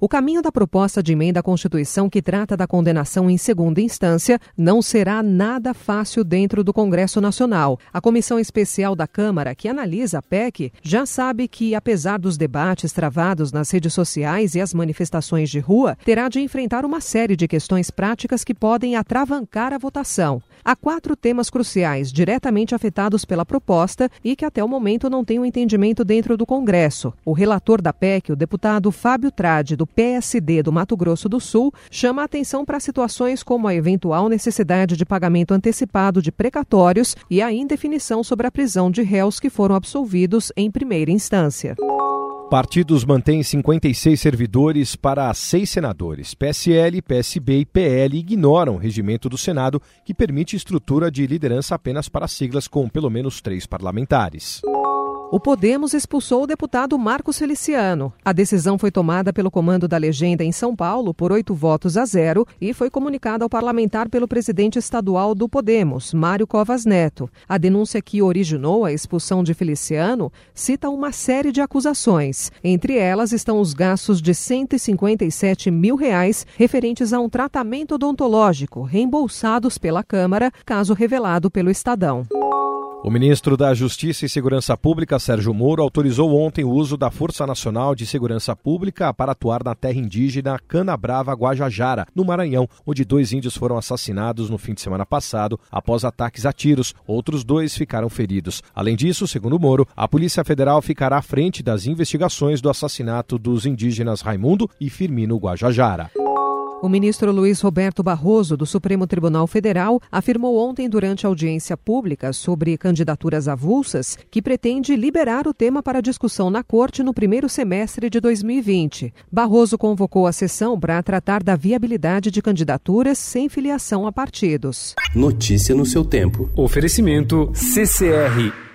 O caminho da proposta de emenda à Constituição que trata da condenação em segunda instância não será nada fácil dentro do Congresso Nacional. A comissão especial da Câmara, que analisa a PEC, já sabe que, apesar dos debates travados nas redes sociais e as manifestações de rua, terá de enfrentar uma série de questões práticas que podem atravancar a votação. Há quatro temas cruciais diretamente afetados pela proposta e que até o momento não têm um entendimento dentro do Congresso. O relator da PEC, o deputado Fábio Trade, do PSD do Mato Grosso do Sul chama atenção para situações como a eventual necessidade de pagamento antecipado de precatórios e a indefinição sobre a prisão de réus que foram absolvidos em primeira instância. Partidos mantêm 56 servidores para seis senadores. PSL, PSB e PL ignoram o regimento do Senado, que permite estrutura de liderança apenas para siglas com pelo menos três parlamentares. O Podemos expulsou o deputado Marcos Feliciano. A decisão foi tomada pelo comando da legenda em São Paulo por oito votos a zero e foi comunicada ao parlamentar pelo presidente estadual do Podemos, Mário Covas Neto. A denúncia que originou a expulsão de Feliciano cita uma série de acusações. Entre elas estão os gastos de 157 mil reais referentes a um tratamento odontológico reembolsados pela Câmara, caso revelado pelo Estadão. O ministro da Justiça e Segurança Pública, Sérgio Moro, autorizou ontem o uso da Força Nacional de Segurança Pública para atuar na terra indígena Canabrava Guajajara, no Maranhão, onde dois índios foram assassinados no fim de semana passado após ataques a tiros. Outros dois ficaram feridos. Além disso, segundo Moro, a Polícia Federal ficará à frente das investigações do assassinato dos indígenas Raimundo e Firmino Guajajara. O ministro Luiz Roberto Barroso, do Supremo Tribunal Federal, afirmou ontem, durante a audiência pública sobre candidaturas avulsas, que pretende liberar o tema para discussão na Corte no primeiro semestre de 2020. Barroso convocou a sessão para tratar da viabilidade de candidaturas sem filiação a partidos. Notícia no seu tempo. Oferecimento CCR